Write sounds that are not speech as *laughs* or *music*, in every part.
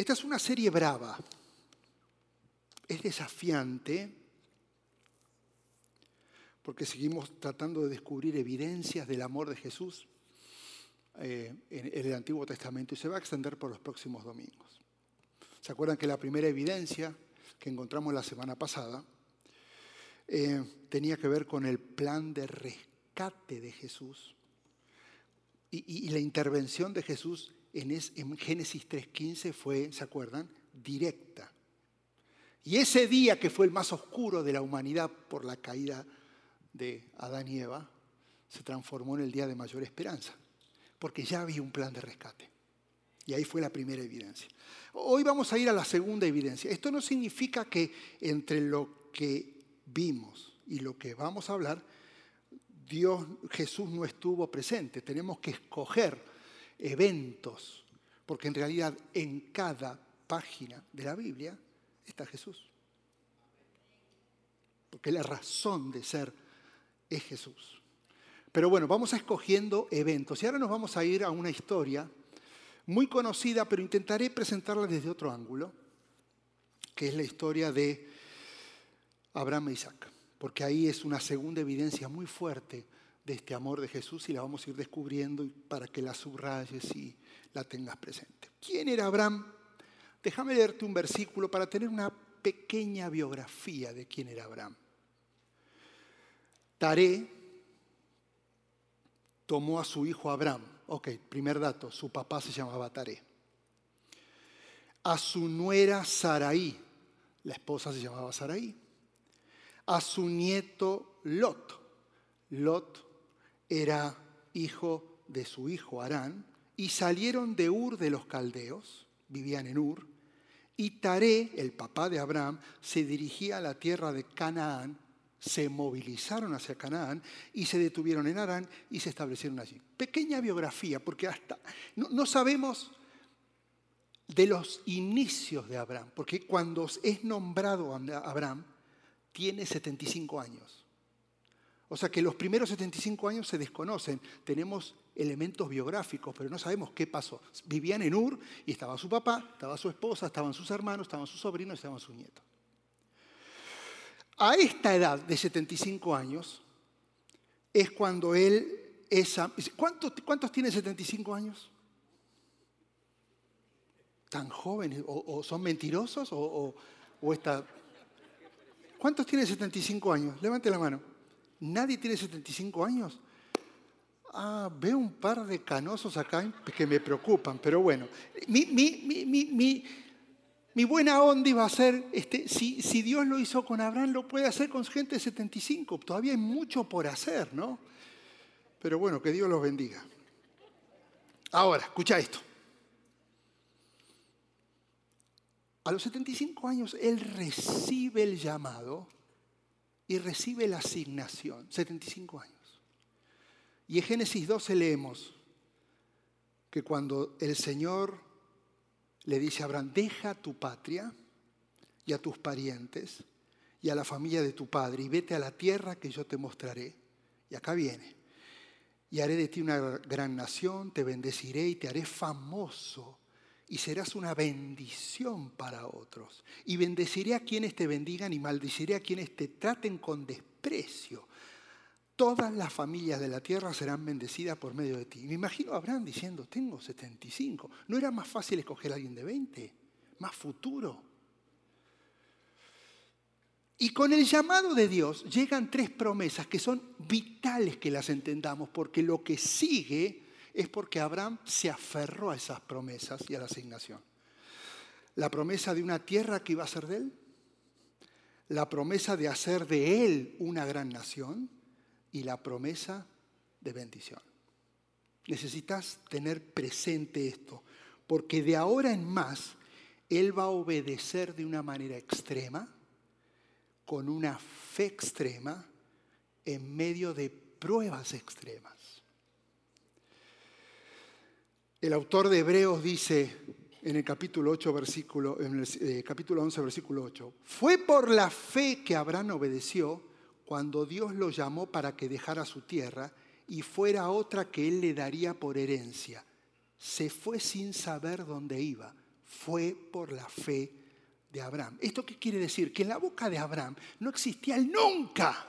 Esta es una serie brava. Es desafiante porque seguimos tratando de descubrir evidencias del amor de Jesús eh, en, el Antiguo Testamento y se va a extender por los próximos domingos. ¿Se acuerdan que la primera evidencia que encontramos la semana pasada eh, tenía que ver con el plan de rescate de Jesús y, la intervención de Jesús en, Génesis 3.15 fue, ¿se acuerdan?, directa. Y ese día que fue el más oscuro de la humanidad por la caída de Adán y Eva, se transformó en el día de mayor esperanza, porque ya había un plan de rescate. Y ahí fue la primera evidencia. Hoy vamos a ir a la segunda evidencia. Esto no significa que entre lo que vimos y lo que vamos a hablar, Dios, Jesús no estuvo presente. Tenemos que escoger eventos, porque en realidad en cada página de la Biblia está Jesús. Porque la razón de ser es Jesús. Pero bueno, vamos escogiendo eventos. Y ahora nos vamos a ir a una historia muy conocida, pero intentaré presentarla desde otro ángulo, que es la historia de Abraham e Isaac. Porque ahí es una segunda evidencia muy fuerte de este amor de Jesús y la vamos a ir descubriendo para que la subrayes y la tengas presente. ¿Quién era Abraham? Déjame leerte un versículo para tener una pequeña biografía de quién era Abraham. Taré tomó a su hijo Abraham. Ok, primer dato, su papá se llamaba Taré. A su nuera Saraí, la esposa se llamaba Saraí. A su nieto Lot. Lot era hijo de su hijo Arán. Y salieron de Ur de los caldeos, vivían en Ur. Y Taré, el papá de Abraham, se dirigía a la tierra de Canaán se movilizaron hacia Canaán y se detuvieron en Arán y se establecieron allí. Pequeña biografía, porque hasta no, sabemos de los inicios de Abraham, porque cuando es nombrado Abraham, tiene 75 años. O sea que los primeros 75 años se desconocen. Tenemos elementos biográficos, pero no sabemos qué pasó. Vivían en Ur y estaba su papá, estaba su esposa, estaban sus hermanos, estaban sus sobrinos, estaban sus nietos a esta edad de 75 años es cuando él es... ¿Cuántos, cuántos tiene 75 años? ¿Tan jóvenes? ¿O, son mentirosos? ¿O, o. ¿Cuántos tiene 75 años? Levante la mano. ¿Nadie tiene 75 años? Ah, veo un par de canosos acá que me preocupan, pero bueno. Mi, buena onda iba a ser, este, si, si, Dios lo hizo con Abraham, lo puede hacer con gente de 75. Todavía hay mucho por hacer, ¿no? Pero bueno, que Dios los bendiga. Ahora, escucha esto. A los 75 años él recibe el llamado y recibe la asignación. 75 años. Y en Génesis 12 leemos que cuando el Señor le dice a Abraham, deja tu patria y a tus parientes y a la familia de tu padre y vete a la tierra que yo te mostraré. Y acá viene. Y haré de ti una gran nación, te bendeciré y te haré famoso y serás una bendición para otros. Y bendeciré a quienes te bendigan y maldiciré a quienes te traten con desprecio todas las familias de la tierra serán bendecidas por medio de ti. Me imagino a Abraham diciendo, tengo 75. ¿No era más fácil escoger a alguien de 20? Más futuro. Y con el llamado de Dios llegan tres promesas que son vitales que las entendamos, porque lo que sigue es porque Abraham se aferró a esas promesas y a la asignación. La promesa de una tierra que iba a ser de él, la promesa de hacer de él una gran nación, y la promesa de bendición. Necesitas tener presente esto, porque de ahora en más Él va a obedecer de una manera extrema, con una fe extrema, en medio de pruebas extremas. El autor de Hebreos dice en el capítulo 8 versículo en el eh, capítulo 11 versículo 8, fue por la fe que Abraham obedeció cuando Dios lo llamó para que dejara su tierra y fuera otra que él le daría por herencia. Se fue sin saber dónde iba. fue por la fe de Abraham. ¿Esto qué quiere decir? Que en la boca de Abraham no existía el nunca.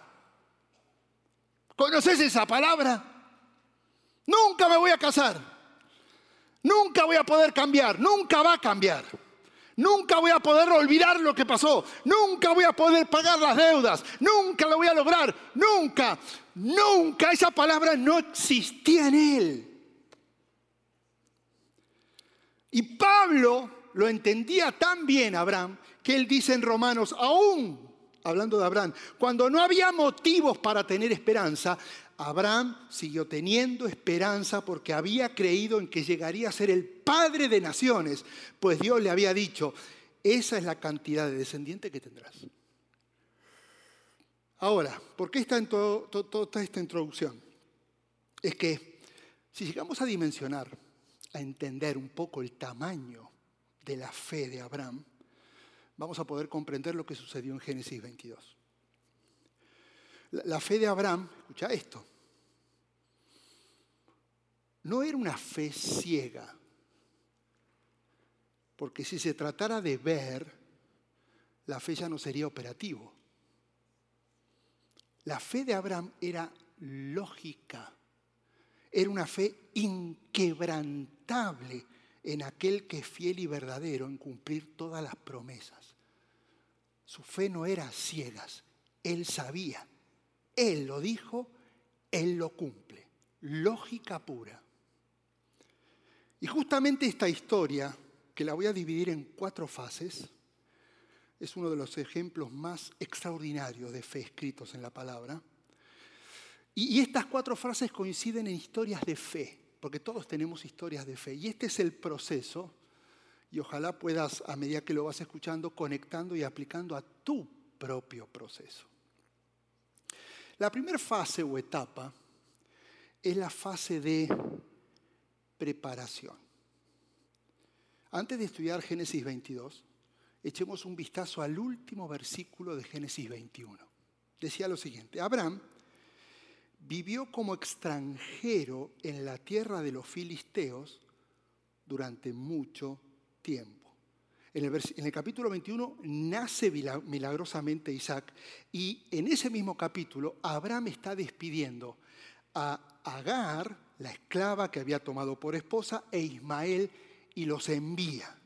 ¿Conoces esa palabra? Nunca me voy a casar. Nunca voy a poder cambiar. Nunca va a cambiar. Nunca voy a poder olvidar lo que pasó. Nunca voy a poder pagar las deudas. Nunca lo voy a lograr. Nunca. Nunca. Esa palabra no existía en él. Y Pablo lo entendía tan bien Abraham que él dice en Romanos, aún hablando de Abraham, cuando no había motivos para tener esperanza, Abraham siguió teniendo esperanza porque había creído en que llegaría a ser el padre de naciones, pues Dios le había dicho, esa es la cantidad de descendientes que tendrás. Ahora, ¿por qué está en toda esta introducción? Es que si llegamos a dimensionar, a entender un poco el tamaño de la fe de Abraham, vamos a poder comprender lo que sucedió en Génesis 22. La fe de Abraham, escucha esto, no era una fe ciega, porque si se tratara de ver, la fe ya no sería operativo. La fe de Abraham era lógica, era una fe inquebrantable en aquel que es fiel y verdadero en cumplir todas las promesas. Su fe no era ciegas, él sabía, él lo dijo, él lo cumple. Lógica pura. Y justamente esta historia, que la voy a dividir en cuatro fases, es uno de los ejemplos más extraordinarios de fe escritos en la palabra. Y, estas cuatro frases coinciden en historias de fe porque todos tenemos historias de fe. Y este es el proceso, y ojalá puedas, a medida que lo vas escuchando, conectando y aplicando a tu propio proceso. La primera fase o etapa es la fase de preparación. Antes de estudiar Génesis 22, echemos un vistazo al último versículo de Génesis 21. Decía lo siguiente, Abraham vivió como extranjero en la tierra de los filisteos durante mucho tiempo. En el, capítulo 21 nace milagrosamente Isaac y en ese mismo capítulo Abraham está despidiendo a Agar, la esclava que había tomado por esposa, e Ismael y los envía.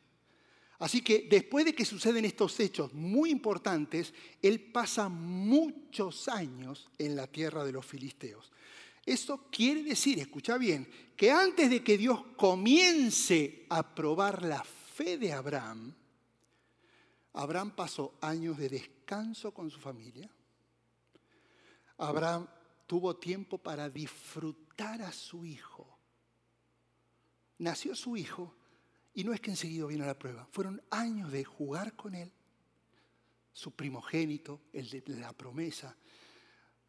Así que después de que suceden estos hechos muy importantes, él pasa muchos años en la tierra de los filisteos. Esto quiere decir, escucha bien, que antes de que Dios comience a probar la fe de Abraham, Abraham pasó años de descanso con su familia. Abraham tuvo tiempo para disfrutar a su hijo. Nació su hijo y no es que enseguida vino la prueba, fueron años de jugar con él, su primogénito, el de la promesa,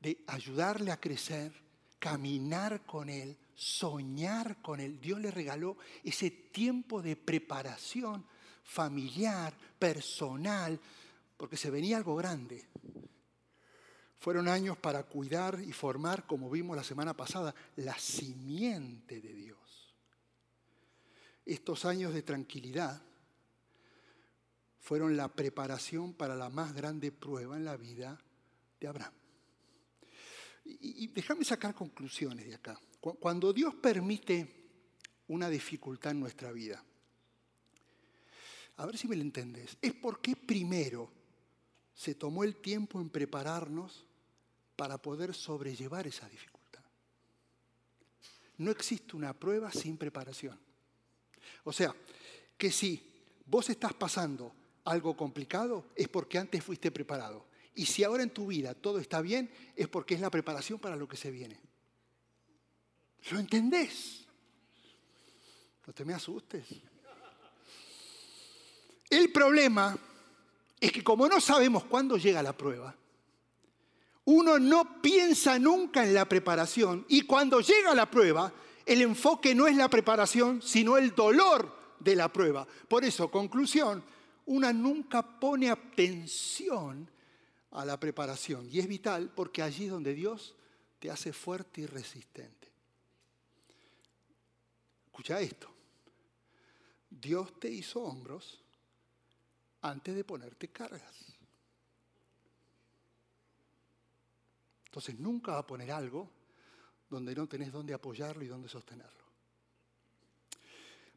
de ayudarle a crecer, caminar con él, soñar con él. Dios le regaló ese tiempo de preparación familiar, personal, porque se venía algo grande. Fueron años para cuidar y formar, como vimos la semana pasada, la simiente de Dios estos años de tranquilidad fueron la preparación para la más grande prueba en la vida de Abraham. Y, déjame sacar conclusiones de acá. Cuando Dios permite una dificultad en nuestra vida, a ver si me lo entendés, es porque primero se tomó el tiempo en prepararnos para poder sobrellevar esa dificultad. No existe una prueba sin preparación. O sea, que si vos estás pasando algo complicado, es porque antes fuiste preparado. Y si ahora en tu vida todo está bien, es porque es la preparación para lo que se viene. ¿Lo entendés? No te me asustes. El problema es que como no sabemos cuándo llega la prueba, uno no piensa nunca en la preparación y cuando llega la prueba el enfoque no es la preparación, sino el dolor de la prueba. Por eso, conclusión, una nunca pone atención a la preparación. Y es vital porque allí es donde Dios te hace fuerte y resistente. Escucha esto. Dios te hizo hombros antes de ponerte cargas. Entonces nunca va a poner algo donde no tenés dónde apoyarlo y dónde sostenerlo.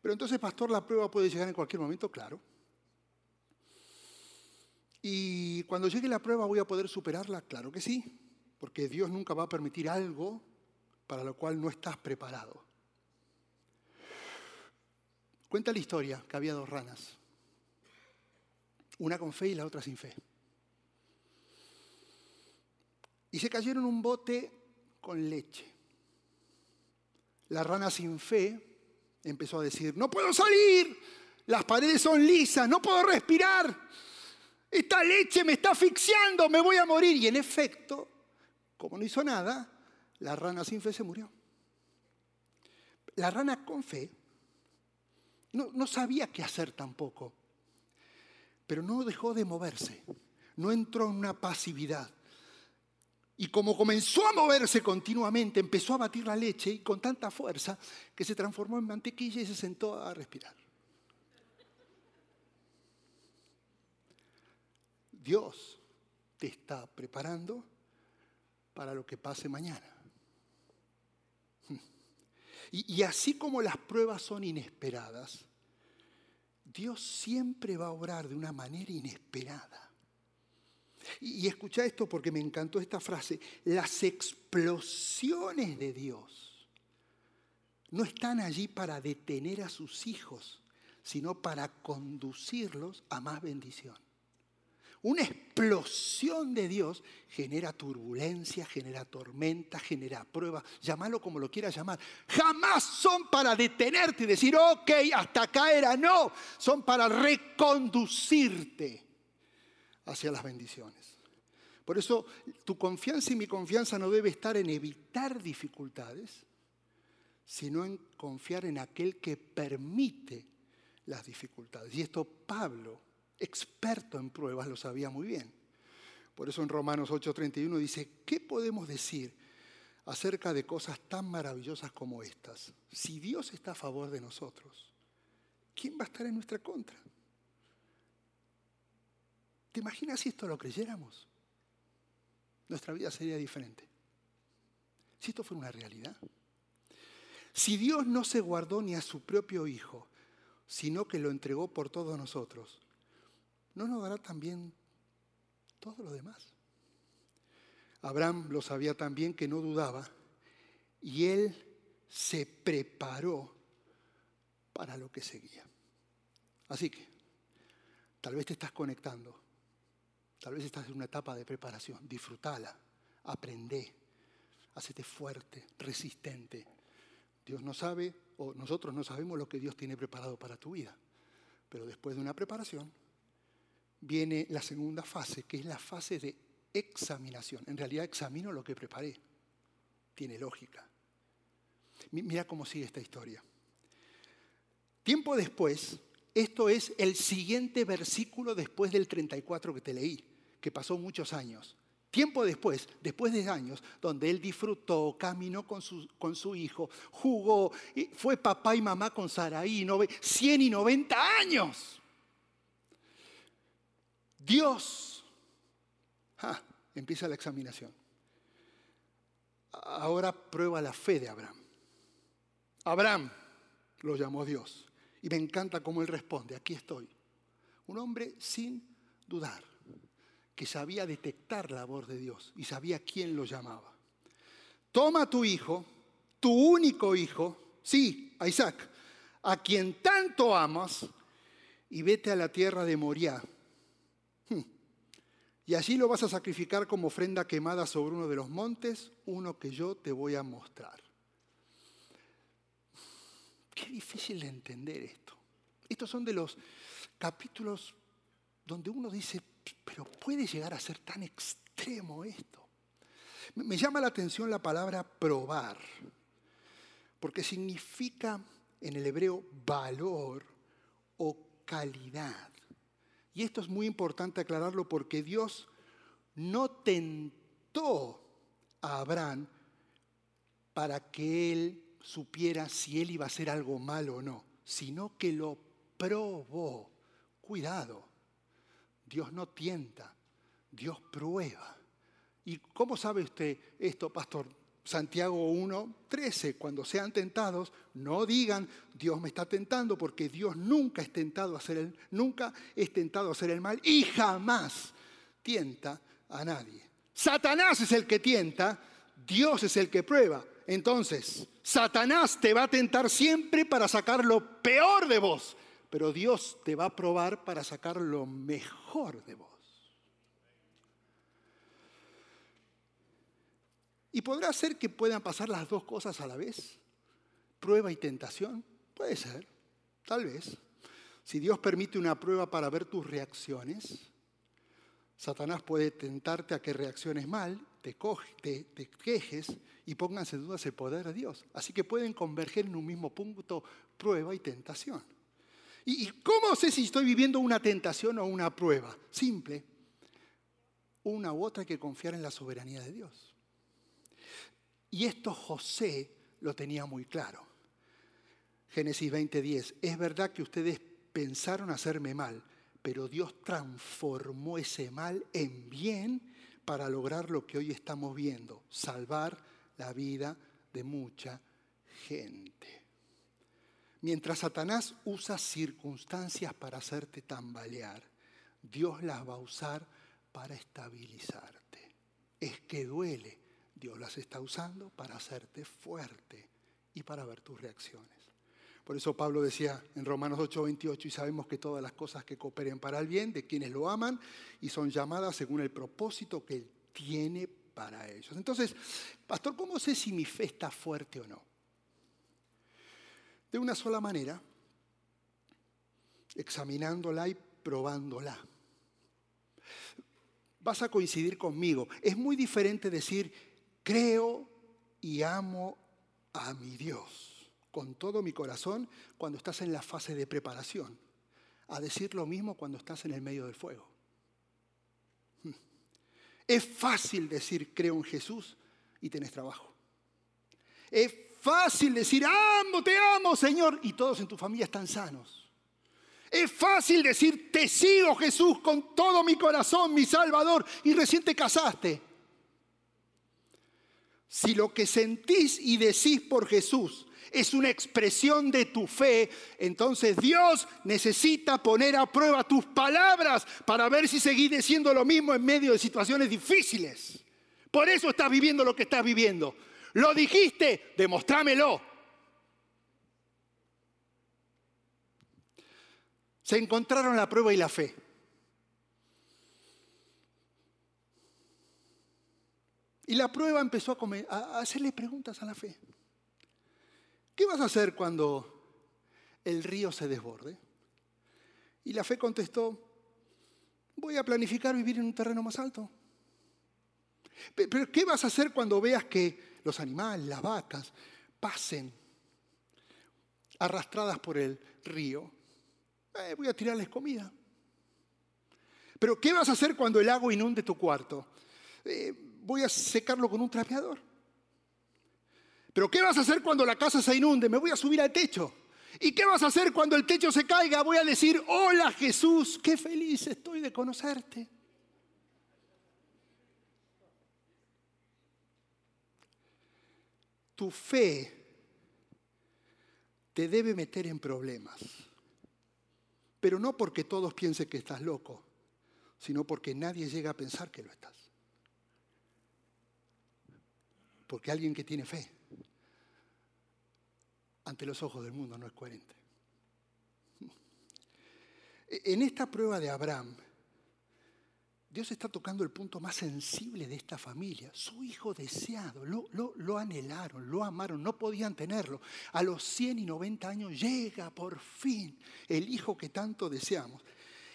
Pero entonces, pastor, la prueba puede llegar en cualquier momento, claro. Y cuando llegue la prueba voy a poder superarla, claro que sí, porque Dios nunca va a permitir algo para lo cual no estás preparado. Cuenta la historia que había dos ranas, una con fe y la otra sin fe. Y se cayeron un bote con leche. La rana sin fe empezó a decir, no puedo salir, las paredes son lisas, no puedo respirar, esta leche me está asfixiando, me voy a morir. Y en efecto, como no hizo nada, la rana sin fe se murió. La rana con fe no, no sabía qué hacer tampoco, pero no dejó de moverse, no entró en una pasividad. Y como comenzó a moverse continuamente, empezó a batir la leche y con tanta fuerza que se transformó en mantequilla y se sentó a respirar. Dios te está preparando para lo que pase mañana. Y, y, así como las pruebas son inesperadas, Dios siempre va a obrar de una manera inesperada. Y, escucha esto porque me encantó esta frase. Las explosiones de Dios no están allí para detener a sus hijos, sino para conducirlos a más bendición. Una explosión de Dios genera turbulencia, genera tormenta, genera prueba, llámalo como lo quieras llamar. Jamás son para detenerte y decir, ok, hasta acá era, no, son para reconducirte hacia las bendiciones. Por eso tu confianza y mi confianza no debe estar en evitar dificultades, sino en confiar en aquel que permite las dificultades. Y esto Pablo, experto en pruebas, lo sabía muy bien. Por eso en Romanos 8:31 dice, ¿qué podemos decir acerca de cosas tan maravillosas como estas? Si Dios está a favor de nosotros, ¿quién va a estar en nuestra contra? ¿Te imaginas si esto lo creyéramos? Nuestra vida sería diferente. Si esto fuera una realidad. Si Dios no se guardó ni a su propio Hijo, sino que lo entregó por todos nosotros, ¿no nos dará también todo lo demás? Abraham lo sabía también que no dudaba y él se preparó para lo que seguía. Así que, tal vez te estás conectando Tal vez estás en una etapa de preparación. Disfrútala, aprende, hacete fuerte, resistente. Dios no sabe, o nosotros no sabemos lo que Dios tiene preparado para tu vida. Pero después de una preparación, viene la segunda fase, que es la fase de examinación. En realidad examino lo que preparé. Tiene lógica. Mira cómo sigue esta historia. Tiempo después, esto es el siguiente versículo después del 34 que te leí que pasó muchos años. Tiempo después, después de años, donde él disfrutó, caminó con su, con su hijo, jugó, fue papá y mamá con Saraí, 100 y 90 años. Dios, ah, empieza la examinación. Ahora prueba la fe de Abraham. Abraham lo llamó Dios. Y me encanta cómo él responde, aquí estoy. Un hombre sin dudar que sabía detectar la voz de Dios y sabía quién lo llamaba. Toma tu hijo, tu único hijo, sí, a Isaac, a quien tanto amas, y vete a la tierra de Moriah. Hmm. Y allí lo vas a sacrificar como ofrenda quemada sobre uno de los montes, uno que yo te voy a mostrar. Qué difícil de entender esto. Estos son de los capítulos donde uno dice, pero puede llegar a ser tan extremo esto. Me llama la atención la palabra probar, porque significa en el hebreo valor o calidad. Y esto es muy importante aclararlo porque Dios no tentó a Abraham para que él supiera si él iba a hacer algo malo o no, sino que lo probó. Cuidado, Dios no tienta, Dios prueba. ¿Y cómo sabe usted esto, pastor? Santiago 1, 13, cuando sean tentados, no digan, Dios me está tentando, porque Dios nunca es tentado a hacer el, nunca es tentado a hacer el mal y jamás tienta a nadie. Satanás es el que tienta, Dios es el que prueba. Entonces, Satanás te va a tentar siempre para sacar lo peor de vos, pero Dios te va a probar para sacar lo mejor de vos. ¿Y podrá ser que puedan pasar las dos cosas a la vez? ¿Prueba y tentación? Puede ser, tal vez. Si Dios permite una prueba para ver tus reacciones, Satanás puede tentarte a que reacciones mal, te, te, quejes y pongas en duda el poder de Dios. Así que pueden converger en un mismo punto prueba y tentación. ¿Y cómo sé si estoy viviendo una tentación o una prueba? Simple. Una u otra hay que confiar en la soberanía de Dios. Y esto José lo tenía muy claro. Génesis 20:10, es verdad que ustedes pensaron hacerme mal, pero Dios transformó ese mal en bien para lograr lo que hoy estamos viendo, salvar la vida de mucha gente. Mientras Satanás usa circunstancias para hacerte tambalear, Dios las va a usar para estabilizarte. Es que duele, Dios las está usando para hacerte fuerte y para ver tus reacciones. Por eso Pablo decía en Romanos 8:28, y sabemos que todas las cosas que cooperen para el bien de quienes lo aman y son llamadas según el propósito que Él tiene para ellos. Entonces, pastor, ¿cómo sé si mi fe está fuerte o no? De una sola manera, examinándola y probándola. Vas a coincidir conmigo. Es muy diferente decir, creo y amo a mi Dios con todo mi corazón cuando estás en la fase de preparación, a decir lo mismo cuando estás en el medio del fuego. *laughs* Es fácil decir creo en Jesús y tenés trabajo. Es fácil decir amo, te amo Señor y todos en tu familia están sanos. Es fácil decir te sigo Jesús con todo mi corazón, mi Salvador y recién te casaste. Si lo que sentís y decís por Jesús es una expresión de tu fe, entonces Dios necesita poner a prueba tus palabras para ver si seguís diciendo lo mismo en medio de situaciones difíciles. Por eso estás viviendo lo que estás viviendo. Lo dijiste, demostrámelo. Se encontraron la prueba y la fe. Y la prueba empezó a, hacerle preguntas a la fe. ¿Qué vas a hacer cuando el río se desborde? Y la fe contestó, voy a planificar vivir en un terreno más alto. Pero ¿qué vas a hacer cuando veas que los animales, las vacas, pasen arrastradas por el río? Eh, voy a tirarles comida. Pero ¿qué vas a hacer cuando el agua inunde tu cuarto? Eh, voy a secarlo con un trapeador. Pero ¿qué vas a hacer cuando la casa se inunde? Me voy a subir al techo. ¿Y qué vas a hacer cuando el techo se caiga? Voy a decir, hola Jesús, qué feliz estoy de conocerte. Tu fe te debe meter en problemas, pero no porque todos piensen que estás loco, sino porque nadie llega a pensar que lo estás. Porque alguien que tiene fe ante los ojos del mundo no es coherente. En esta prueba de Abraham, Dios está tocando el punto más sensible de esta familia. Su hijo deseado, lo, anhelaron, lo amaron, no podían tenerlo. A los 100 y 90 años llega por fin el hijo que tanto deseamos.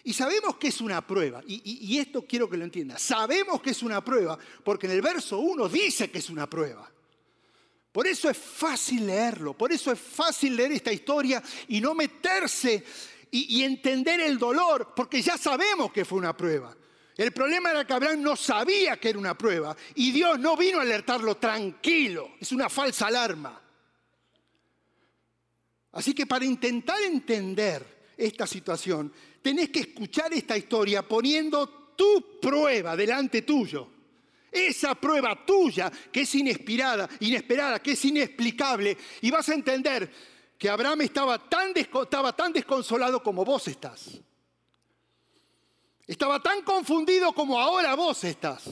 Y sabemos que es una prueba, y, esto quiero que lo entienda, sabemos que es una prueba porque en el verso 1 dice que es una prueba. Por eso es fácil leerlo, por eso es fácil leer esta historia y no meterse y entender el dolor, porque ya sabemos que fue una prueba. El problema era que Abraham no sabía que era una prueba y Dios no vino a alertarlo tranquilo, es una falsa alarma. Así que para intentar entender esta situación, tenés que escuchar esta historia poniendo tu prueba delante tuyo. Esa prueba tuya que es inesperada, inesperada, que es inexplicable, y vas a entender que Abraham estaba tan, tan desconsolado como vos estás. Estaba tan confundido como ahora vos estás.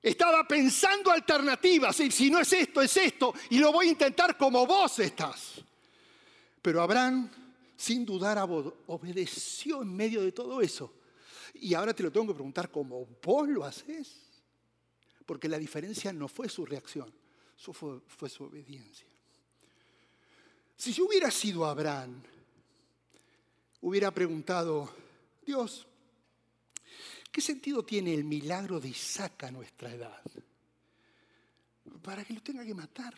Estaba pensando alternativas, y si no es esto, es esto, y lo voy a intentar como vos estás. Pero Abraham, sin dudar, obedeció en medio de todo eso. Y ahora te lo tengo que preguntar, ¿cómo vos lo haces? Porque la diferencia no fue su reacción, fue, fue su obediencia. Si yo hubiera sido Abraham, hubiera preguntado, Dios, ¿qué sentido tiene el milagro de Isaac a nuestra edad? Para que lo tenga que matar.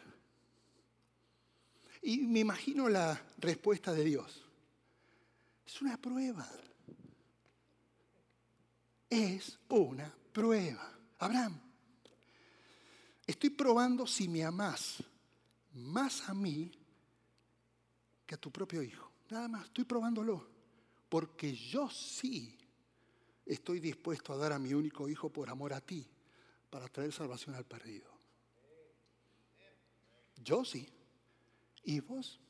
Y me imagino la respuesta de Dios. Es una prueba. Es una prueba. Abraham, Estoy probando si me amás más a mí que a tu propio hijo. Nada más, estoy probándolo. Porque yo sí estoy dispuesto a dar a mi único hijo por amor a ti, para traer salvación al perdido. Yo sí. ¿Y vos?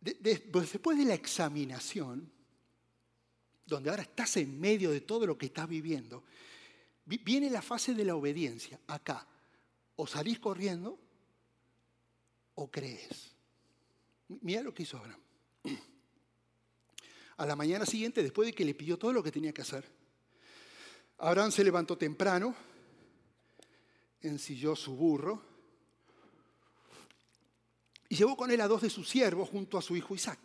Pues después de la examinación, donde ahora estás en medio de todo lo que estás viviendo, viene la fase de la obediencia. Acá, o salís corriendo o crees. Mira lo que hizo Abraham. A la mañana siguiente, después de que le pidió todo lo que tenía que hacer, Abraham se levantó temprano, ensilló su burro y llevó con él a dos de sus siervos junto a su hijo Isaac.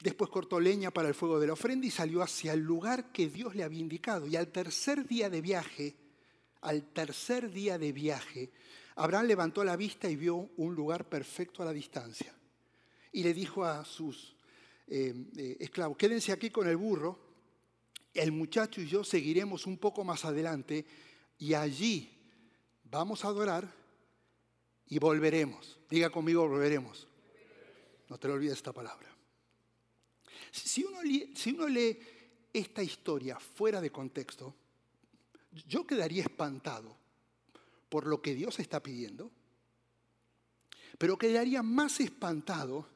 Después cortó leña para el fuego de la ofrenda y salió hacia el lugar que Dios le había indicado. Y al tercer día de viaje, al tercer día de viaje, Abraham levantó la vista y vio un lugar perfecto a la distancia. Y le dijo a sus eh, eh, esclavos, quédense aquí con el burro, el muchacho y yo seguiremos un poco más adelante y allí vamos a adorar y volveremos. Diga conmigo, volveremos. No te olvides esta palabra. Si uno, lee, esta historia fuera de contexto, yo quedaría espantado por lo que Dios está pidiendo, pero quedaría más espantado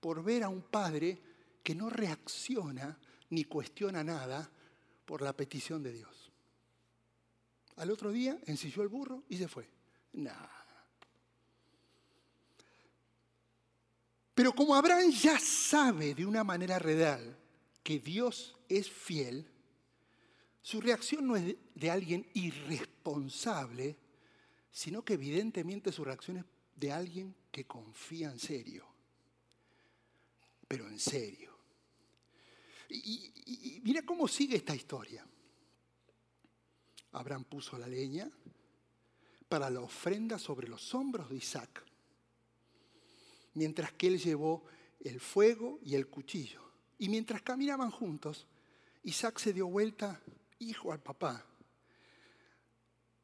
por ver a un padre que no reacciona ni cuestiona nada por la petición de Dios. Al otro día ensilló el burro y se fue. Nada. Pero como Abraham ya sabe de una manera real que Dios es fiel, su reacción no es de alguien irresponsable, sino que evidentemente su reacción es de alguien que confía en serio. Pero en serio. Y, mira cómo sigue esta historia. Abraham puso la leña para la ofrenda sobre los hombros de Isaac mientras que él llevó el fuego y el cuchillo. Y mientras caminaban juntos, Isaac se dio vuelta, hijo al papá,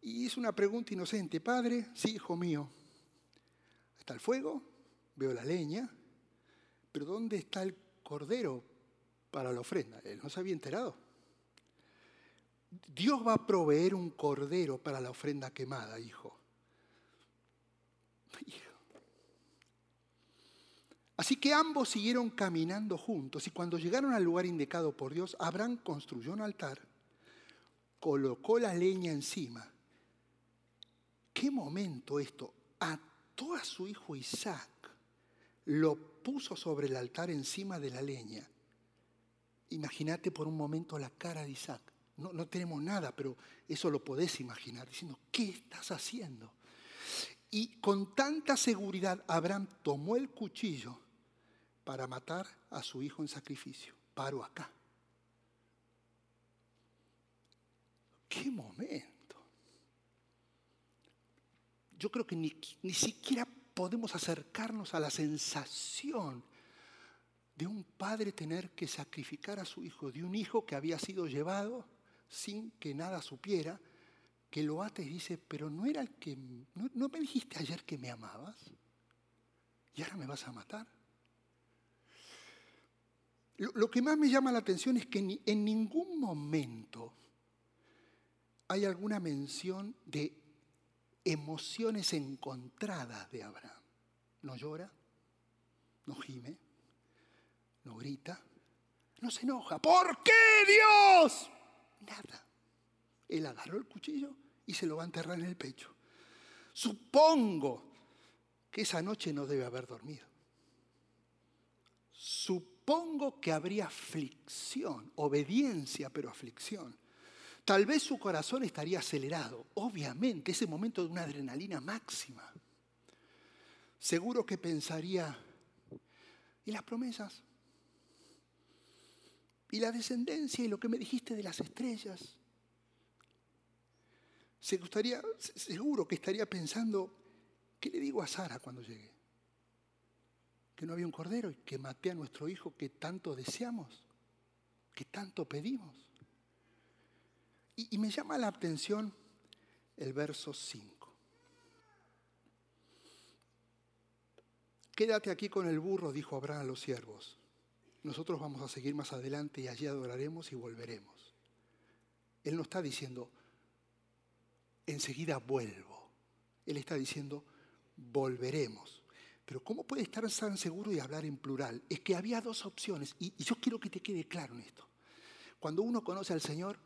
y hizo una pregunta inocente, padre, sí, hijo mío, está el fuego, veo la leña, pero ¿dónde está el cordero para la ofrenda? Él no se había enterado. Dios va a proveer un cordero para la ofrenda quemada, hijo. Así que ambos siguieron caminando juntos y cuando llegaron al lugar indicado por Dios, Abraham construyó un altar, colocó la leña encima. ¿Qué momento esto? Ató a su hijo Isaac, lo puso sobre el altar encima de la leña. Imagínate por un momento la cara de Isaac. No, no tenemos nada, pero eso lo podés imaginar, diciendo, ¿qué estás haciendo? Y con tanta seguridad Abraham tomó el cuchillo para matar a su hijo en sacrificio. Paro acá. ¿Qué momento? Yo creo que ni, ni siquiera podemos acercarnos a la sensación de un padre tener que sacrificar a su hijo, de un hijo que había sido llevado sin que nada supiera, que lo ata y dice, pero no era el que, no, no me dijiste ayer que me amabas y ahora me vas a matar. Lo, que más me llama la atención es que en ningún momento hay alguna mención de emociones encontradas de Abraham. No llora, no gime, no grita, no se enoja. ¿Por qué Dios? Nada. Él agarró el cuchillo y se lo va a enterrar en el pecho. Supongo que esa noche no debe haber dormido. Supongo que habría aflicción, obediencia, pero aflicción. Tal vez su corazón estaría acelerado, obviamente, ese momento de una adrenalina máxima. Seguro que pensaría, ¿y las promesas? ¿Y la descendencia y lo que me dijiste de las estrellas? Se gustaría, seguro que estaría pensando, ¿qué le digo a Sara cuando llegue? Que no había un cordero y que maté a nuestro hijo que tanto deseamos, que tanto pedimos. Y, me llama la atención el verso 5. Quédate aquí con el burro, dijo Abraham a los siervos. Nosotros vamos a seguir más adelante y allí adoraremos y volveremos. Él no está diciendo, enseguida vuelvo. Él está diciendo, volveremos. Pero ¿cómo puede estar tan seguro de hablar en plural? Es que había dos opciones y, yo quiero que te quede claro en esto. Cuando uno conoce al Señor,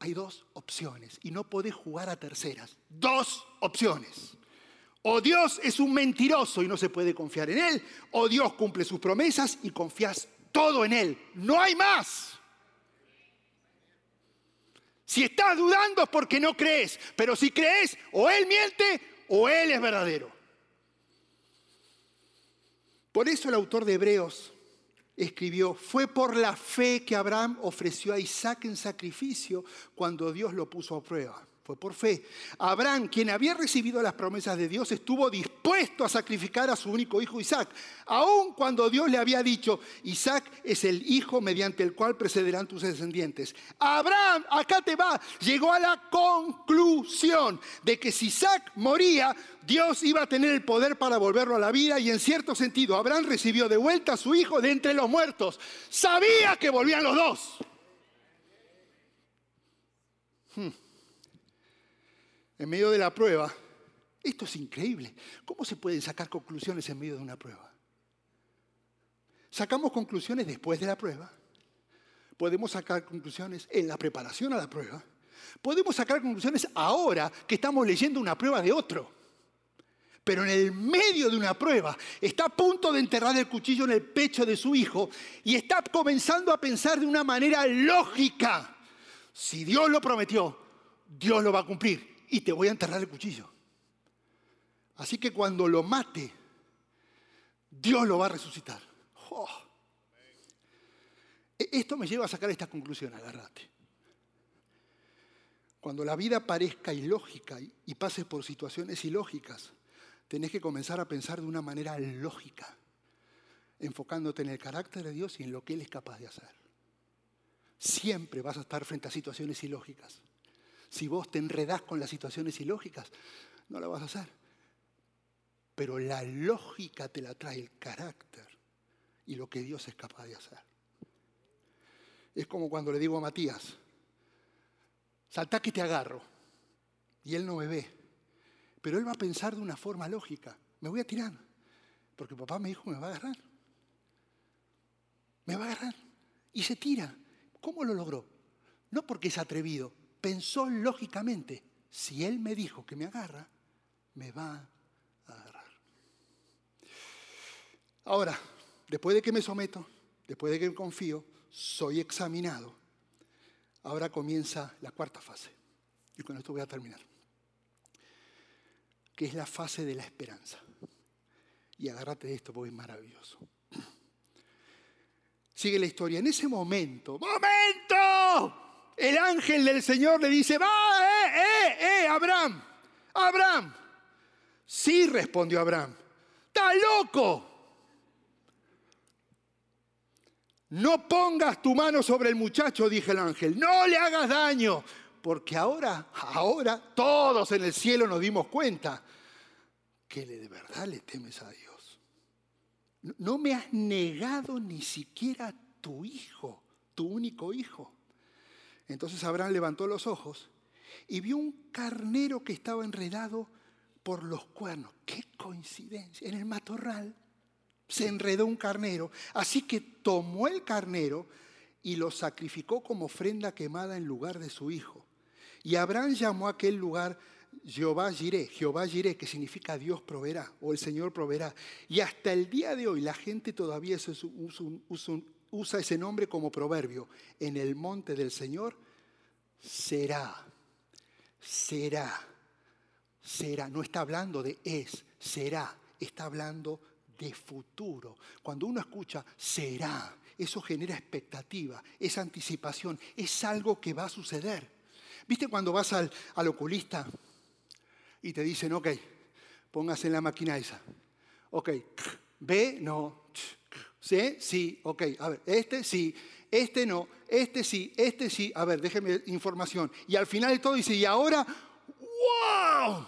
hay dos opciones y no podés jugar a terceras. Dos opciones. O Dios es un mentiroso y no se puede confiar en Él, o Dios cumple sus promesas y confías todo en Él. No hay más. Si estás dudando es porque no crees, pero si crees, o Él miente o Él es verdadero. Por eso el autor de Hebreos escribió, fue por la fe que Abraham ofreció a Isaac en sacrificio cuando Dios lo puso a prueba por fe. Abraham, quien había recibido las promesas de Dios, estuvo dispuesto a sacrificar a su único hijo Isaac, aun cuando Dios le había dicho, Isaac es el hijo mediante el cual precederán tus descendientes. Abraham, acá te va, llegó a la conclusión de que si Isaac moría, Dios iba a tener el poder para volverlo a la vida y en cierto sentido Abraham recibió de vuelta a su hijo de entre los muertos. Sabía que volvían los dos. Hmm en medio de la prueba, esto es increíble. ¿Cómo se pueden sacar conclusiones en medio de una prueba? Sacamos conclusiones después de la prueba. Podemos sacar conclusiones en la preparación a la prueba. Podemos sacar conclusiones ahora que estamos leyendo una prueba de otro. Pero en el medio de una prueba está a punto de enterrar el cuchillo en el pecho de su hijo y está comenzando a pensar de una manera lógica. Si Dios lo prometió, Dios lo va a cumplir y te voy a enterrar el cuchillo. Así que cuando lo mate, Dios lo va a resucitar. Oh. E-, esto me lleva a sacar esta conclusión, agárrate. Cuando la vida parezca ilógica y pases por situaciones ilógicas, tenés que comenzar a pensar de una manera lógica, enfocándote en el carácter de Dios y en lo que Él es capaz de hacer. Siempre vas a estar frente a situaciones ilógicas. Si vos te enredás con las situaciones ilógicas, no lo vas a hacer. Pero la lógica te la trae el carácter y lo que Dios es capaz de hacer. Es como cuando le digo a Matías, salta que te agarro. Y él no me ve. Pero él va a pensar de una forma lógica. Me voy a tirar. Porque papá me dijo, me va a agarrar. Me va a agarrar. Y se tira. ¿Cómo lo logró? No porque es atrevido, pensó lógicamente, si Él me dijo que me agarra, me va a agarrar. Ahora, después de que me someto, después de que confío, soy examinado. Ahora comienza la cuarta fase. Y con esto voy a terminar. Que es la fase de la esperanza. Y agárrate de esto porque es maravilloso. Sigue la historia. En ese momento, ¡momento! El ángel del Señor le dice, va, eh, eh, eh, Abraham, Abraham. Sí, respondió Abraham, está loco. No pongas tu mano sobre el muchacho, dije el ángel, no le hagas daño, porque ahora, ahora todos en el cielo nos dimos cuenta que de verdad le temes a Dios. No me has negado ni siquiera tu hijo, tu único hijo. Entonces Abraham levantó los ojos y vio un carnero que estaba enredado por los cuernos. ¡Qué coincidencia! En el matorral se enredó un carnero. Así que tomó el carnero y lo sacrificó como ofrenda quemada en lugar de su hijo. Y Abraham llamó a aquel lugar Jehová Jireh, Jehová Jireh, que significa Dios proveerá o el Señor proveerá. Y hasta el día de hoy la gente todavía usa ese nombre como proverbio. En el monte del Señor será, será, será. No está hablando de es, será, está hablando de futuro. Cuando uno escucha será, eso genera expectativa, es anticipación, es algo que va a suceder. ¿Viste cuando vas al, al oculista y te dicen, ok, póngase en la máquina esa? Ok, *laughs* ve, no, ¿sí? Sí, ok, a ver, este sí, este no, este sí, este sí, a ver, déjeme información. Y al final de todo dice, y ahora, wow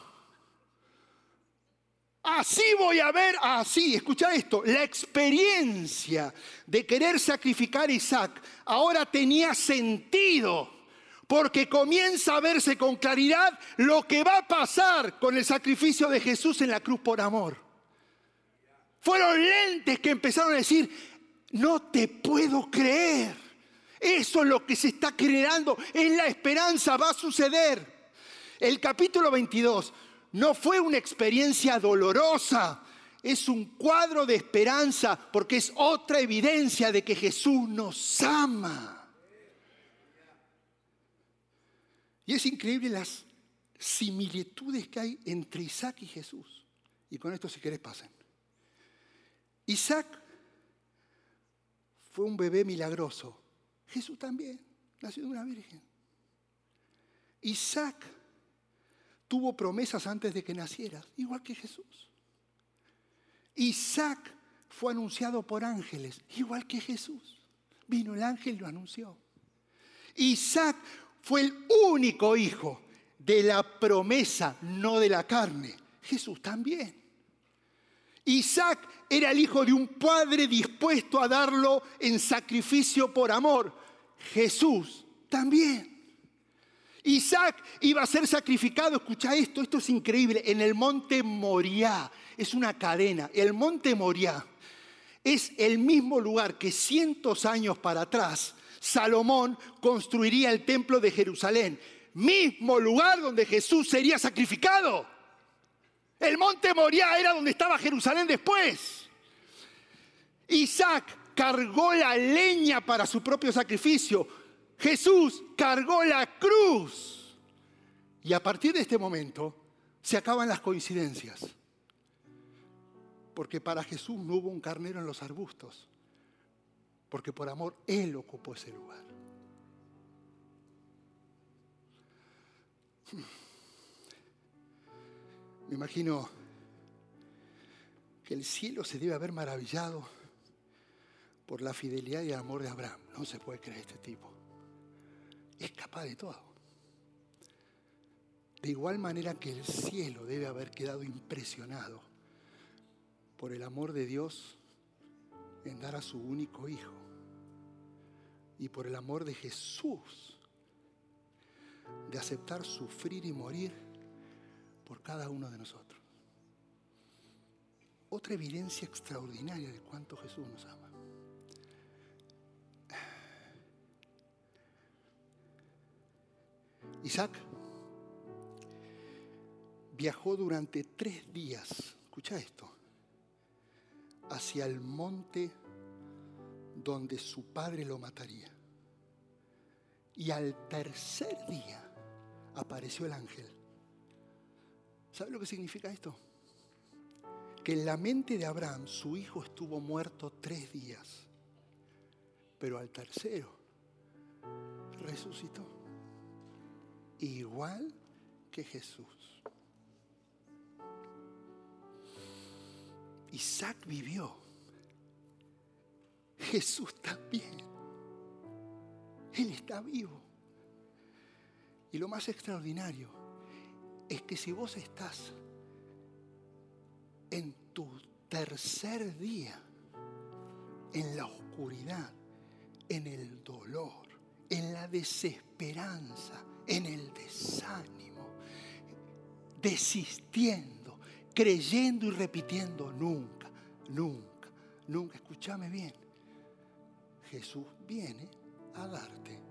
Así voy a ver, así, escucha esto, la experiencia de querer sacrificar a Isaac ahora tenía sentido, porque comienza a verse con claridad lo que va a pasar con el sacrificio de Jesús en la cruz por amor. Fueron lentes que empezaron a decir, no te puedo creer. Eso es lo que se está creando, es la esperanza, va a suceder. El capítulo 22 no fue una experiencia dolorosa, es un cuadro de esperanza porque es otra evidencia de que Jesús nos ama. Y es increíble las similitudes que hay entre Isaac y Jesús. Y con esto si querés pasen. Isaac fue un bebé milagroso. Jesús también, nació de una virgen. Isaac tuvo promesas antes de que naciera, igual que Jesús. Isaac fue anunciado por ángeles, igual que Jesús. Vino el ángel y lo anunció. Isaac fue el único hijo de la promesa, no de la carne. Jesús también. Isaac era el hijo de un padre dispuesto a darlo en sacrificio por amor. Jesús también. Isaac iba a ser sacrificado, escucha esto, esto es increíble, en el monte Moriah, es una cadena, el monte Moriah es el mismo lugar que cientos años para atrás Salomón construiría el templo de Jerusalén, mismo lugar donde Jesús sería sacrificado. El monte Moriah era donde estaba Jerusalén después. Isaac cargó la leña para su propio sacrificio. Jesús cargó la cruz. Y a partir de este momento se acaban las coincidencias. Porque para Jesús no hubo un carnero en los arbustos. Porque por amor Él ocupó ese lugar. Me imagino que el cielo se debe haber maravillado por la fidelidad y el amor de Abraham. No se puede creer este tipo es capaz de todo. De igual manera que el cielo debe haber quedado impresionado por el amor de Dios en dar a su único hijo y por el amor de Jesús de aceptar sufrir y morir por cada uno de nosotros. Otra evidencia extraordinaria de cuánto Jesús nos ama. Isaac viajó durante tres días, escucha esto, hacia el monte donde su padre lo mataría. Y al tercer día apareció el ángel. ¿Sabe lo que significa esto? Que en la mente de Abraham su hijo estuvo muerto tres días, pero al tercero resucitó igual que Jesús. Isaac vivió. Jesús también. Él está vivo. Y lo más extraordinario es que si vos estás en tu tercer día, en la oscuridad, en el dolor, en la desesperanza, en el desánimo, desistiendo, creyendo y repitiendo nunca, nunca, nunca, escúchame bien, Jesús viene a darte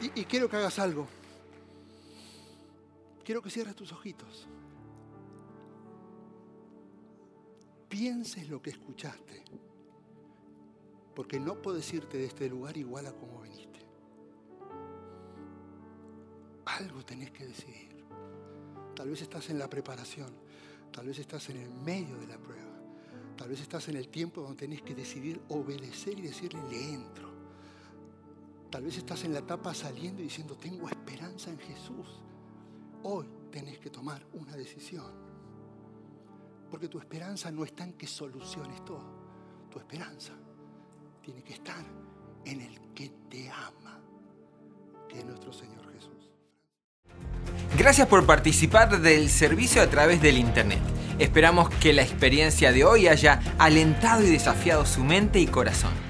Y, quiero que hagas algo. Quiero que cierres tus ojitos. Pienses lo que escuchaste. Porque no puedes irte de este lugar igual a como viniste. Algo tenés que decidir. Tal vez estás en la preparación. Tal vez estás en el medio de la prueba. Tal vez estás en el tiempo donde tenés que decidir obedecer y decirle, le entro. Tal vez estás en la etapa saliendo y diciendo, tengo esperanza en Jesús. Hoy tenés que tomar una decisión. Porque tu esperanza no está en que soluciones todo. Tu esperanza tiene que estar en el que te ama, que es nuestro Señor Jesús. Gracias por participar del servicio a través del Internet. Esperamos que la experiencia de hoy haya alentado y desafiado su mente y corazón.